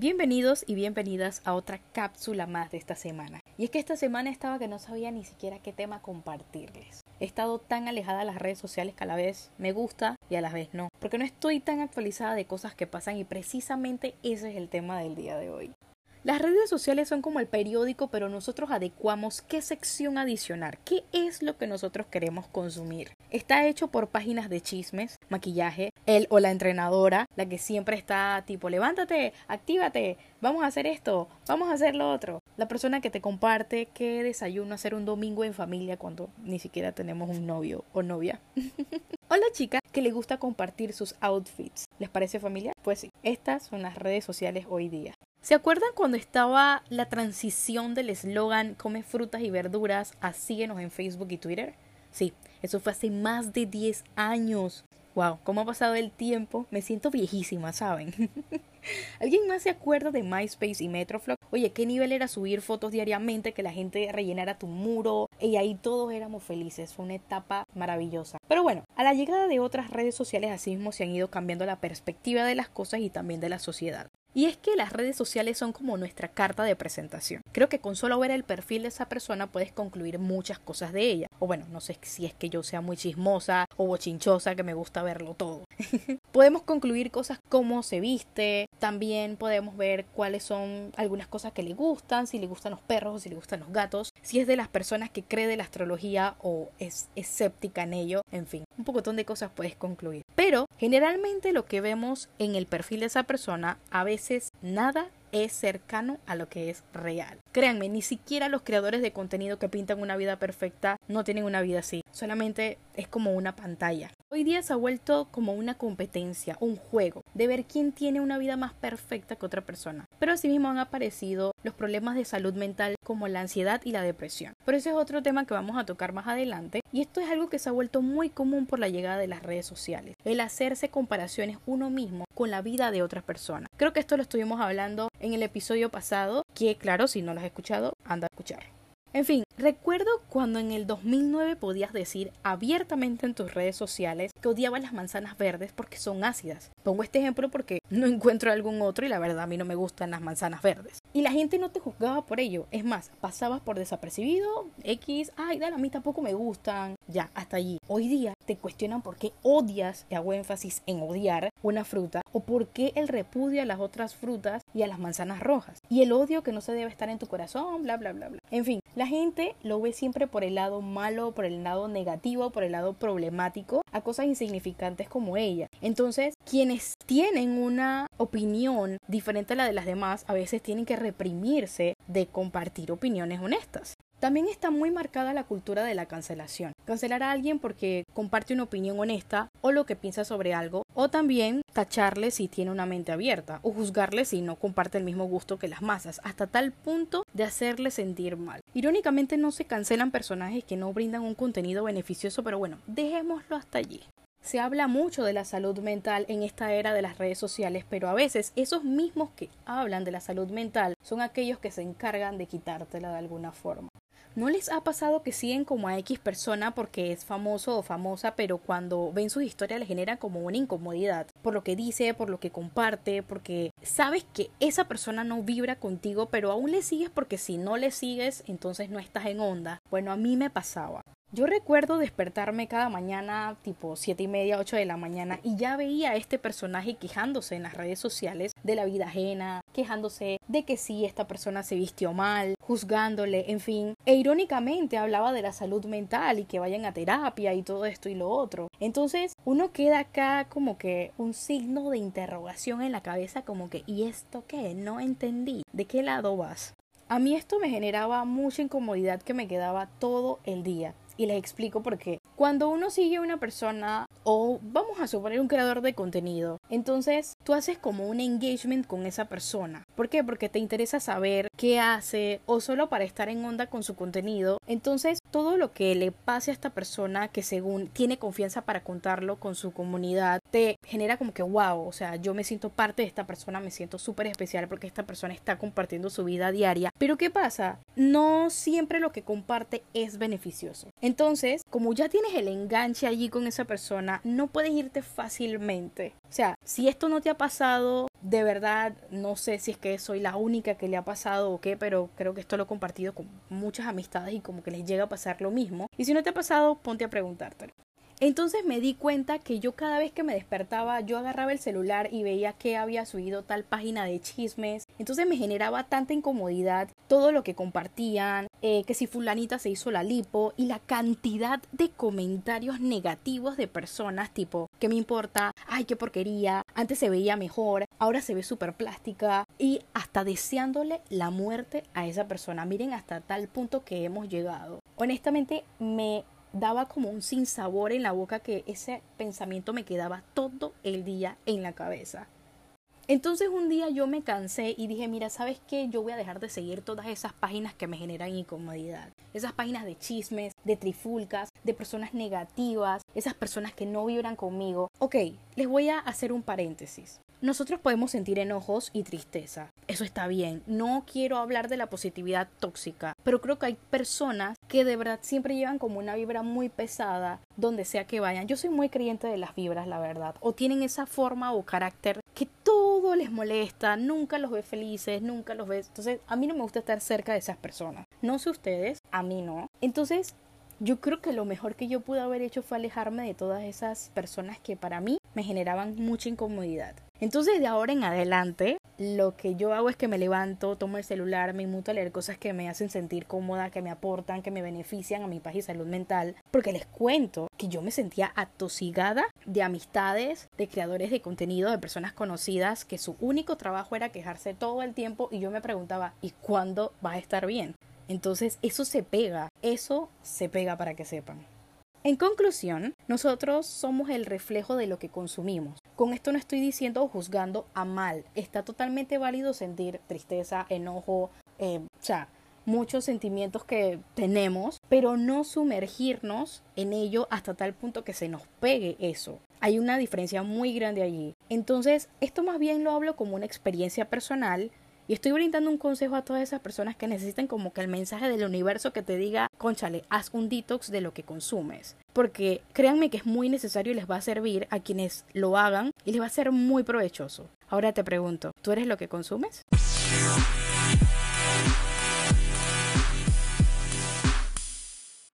Bienvenidos y bienvenidas a otra cápsula más de esta semana. Y es que esta semana estaba que no sabía ni siquiera qué tema compartirles. He estado tan alejada de las redes sociales que a la vez me gusta y a la vez no, porque no estoy tan actualizada de cosas que pasan y precisamente ese es el tema del día de hoy. Las redes sociales son como el periódico, pero nosotros adecuamos qué sección adicionar, qué es lo que nosotros queremos consumir. Está hecho por páginas de chismes, maquillaje, él o la entrenadora, la que siempre está tipo, levántate, actívate, vamos a hacer esto, vamos a hacer lo otro. La persona que te comparte qué desayuno hacer un domingo en familia cuando ni siquiera tenemos un novio o novia. o la chica que le gusta compartir sus outfits. ¿Les parece familiar? Pues sí, estas son las redes sociales hoy día. ¿Se acuerdan cuando estaba la transición del eslogan Come frutas y verduras a síguenos en Facebook y Twitter? Sí, eso fue hace más de 10 años. Wow, cómo ha pasado el tiempo. Me siento viejísima, ¿saben? ¿Alguien más se acuerda de MySpace y Metroflog? Oye, ¿qué nivel era subir fotos diariamente, que la gente rellenara tu muro? Y ahí todos éramos felices. Fue una etapa maravillosa. Pero bueno, a la llegada de otras redes sociales así mismo se han ido cambiando la perspectiva de las cosas y también de la sociedad. Y es que las redes sociales son como nuestra carta de presentación. Creo que con solo ver el perfil de esa persona puedes concluir muchas cosas de ella. O bueno, no sé si es que yo sea muy chismosa o bochinchosa que me gusta verlo todo. podemos concluir cosas como se viste, también podemos ver cuáles son algunas cosas que le gustan, si le gustan los perros o si le gustan los gatos, si es de las personas que cree de la astrología o es escéptica en ello, en fin, un pocotón de cosas puedes concluir. Pero generalmente lo que vemos en el perfil de esa persona a veces nada es cercano a lo que es real. Créanme, ni siquiera los creadores de contenido que pintan una vida perfecta no tienen una vida así, solamente es como una pantalla. Hoy día se ha vuelto como una competencia, un juego, de ver quién tiene una vida más perfecta que otra persona. Pero asimismo han aparecido los problemas de salud mental como la ansiedad y la depresión. Pero ese es otro tema que vamos a tocar más adelante y esto es algo que se ha vuelto muy común por la llegada de las redes sociales, el hacerse comparaciones uno mismo con la vida de otra persona. Creo que esto lo estuvimos hablando en el episodio pasado, que claro, si no lo has escuchado, anda a escuchar. En fin, recuerdo cuando en el 2009 podías decir abiertamente en tus redes sociales que odiabas las manzanas verdes porque son ácidas. Pongo este ejemplo porque no encuentro algún otro y la verdad a mí no me gustan las manzanas verdes. Y la gente no te juzgaba por ello. Es más, pasabas por desapercibido, X, ay, dale, a mí tampoco me gustan. Ya, hasta allí. Hoy día te cuestionan por qué odias, y hago énfasis en odiar, una fruta o por qué el repudio a las otras frutas y a las manzanas rojas. Y el odio que no se debe estar en tu corazón, bla, bla, bla, bla. En fin, la gente lo ve siempre por el lado malo, por el lado negativo, por el lado problemático, a cosas insignificantes como ella. Entonces, quienes tienen una opinión diferente a la de las demás, a veces tienen que reprimirse de compartir opiniones honestas. También está muy marcada la cultura de la cancelación. Cancelar a alguien porque comparte una opinión honesta o lo que piensa sobre algo, o también tacharle si tiene una mente abierta, o juzgarle si no comparte el mismo gusto que las masas, hasta tal punto de hacerle sentir mal. Irónicamente no se cancelan personajes que no brindan un contenido beneficioso, pero bueno, dejémoslo hasta allí. Se habla mucho de la salud mental en esta era de las redes sociales, pero a veces esos mismos que hablan de la salud mental son aquellos que se encargan de quitártela de alguna forma. ¿No les ha pasado que siguen como a X persona porque es famoso o famosa, pero cuando ven sus historias les genera como una incomodidad por lo que dice, por lo que comparte, porque sabes que esa persona no vibra contigo, pero aún le sigues porque si no le sigues, entonces no estás en onda? Bueno, a mí me pasaba. Yo recuerdo despertarme cada mañana tipo siete y media, 8 de la mañana y ya veía a este personaje quejándose en las redes sociales de la vida ajena, quejándose de que si esta persona se vistió mal, juzgándole, en fin. E irónicamente hablaba de la salud mental y que vayan a terapia y todo esto y lo otro. Entonces uno queda acá como que un signo de interrogación en la cabeza como que ¿y esto qué? No entendí. ¿De qué lado vas? A mí esto me generaba mucha incomodidad que me quedaba todo el día y les explico por qué. Cuando uno sigue a una persona o vamos a suponer un creador de contenido, entonces tú haces como un engagement con esa persona. ¿Por qué? Porque te interesa saber qué hace o solo para estar en onda con su contenido. Entonces todo lo que le pase a esta persona que según tiene confianza para contarlo con su comunidad te genera como que wow, o sea, yo me siento parte de esta persona, me siento súper especial porque esta persona está compartiendo su vida diaria. Pero ¿qué pasa? No siempre lo que comparte es beneficioso. Entonces, como ya tienes el enganche allí con esa persona, no puedes irte fácilmente. O sea, si esto no te ha pasado, de verdad, no sé si es que soy la única que le ha pasado o qué, pero creo que esto lo he compartido con muchas amistades y como que les llega a pasar lo mismo. Y si no te ha pasado, ponte a preguntártelo. Entonces me di cuenta que yo cada vez que me despertaba, yo agarraba el celular y veía que había subido tal página de chismes. Entonces me generaba tanta incomodidad todo lo que compartían, eh, que si fulanita se hizo la lipo y la cantidad de comentarios negativos de personas tipo, ¿qué me importa? Ay, qué porquería, antes se veía mejor, ahora se ve súper plástica y hasta deseándole la muerte a esa persona. Miren hasta tal punto que hemos llegado. Honestamente me daba como un sinsabor en la boca que ese pensamiento me quedaba todo el día en la cabeza. Entonces un día yo me cansé y dije, mira, ¿sabes qué? Yo voy a dejar de seguir todas esas páginas que me generan incomodidad. Esas páginas de chismes, de trifulcas, de personas negativas, esas personas que no vibran conmigo. Ok, les voy a hacer un paréntesis. Nosotros podemos sentir enojos y tristeza. Eso está bien. No quiero hablar de la positividad tóxica, pero creo que hay personas que de verdad siempre llevan como una vibra muy pesada donde sea que vayan. Yo soy muy creyente de las vibras, la verdad. O tienen esa forma o carácter que todo les molesta, nunca los ve felices, nunca los ve. Entonces, a mí no me gusta estar cerca de esas personas. No sé ustedes, a mí no. Entonces, yo creo que lo mejor que yo pude haber hecho fue alejarme de todas esas personas que para mí me generaban mucha incomodidad. Entonces de ahora en adelante lo que yo hago es que me levanto, tomo el celular, me inmuto a leer cosas que me hacen sentir cómoda, que me aportan, que me benefician a mi paz y salud mental, porque les cuento que yo me sentía atosigada de amistades, de creadores de contenido, de personas conocidas, que su único trabajo era quejarse todo el tiempo y yo me preguntaba, ¿y cuándo vas a estar bien? Entonces eso se pega, eso se pega para que sepan. En conclusión, nosotros somos el reflejo de lo que consumimos. Con esto no estoy diciendo o juzgando a mal. Está totalmente válido sentir tristeza, enojo, eh, o sea, muchos sentimientos que tenemos, pero no sumergirnos en ello hasta tal punto que se nos pegue eso. Hay una diferencia muy grande allí. Entonces, esto más bien lo hablo como una experiencia personal y estoy brindando un consejo a todas esas personas que necesiten como que el mensaje del universo que te diga, conchale, haz un detox de lo que consumes. Porque créanme que es muy necesario y les va a servir a quienes lo hagan y les va a ser muy provechoso. Ahora te pregunto, ¿tú eres lo que consumes?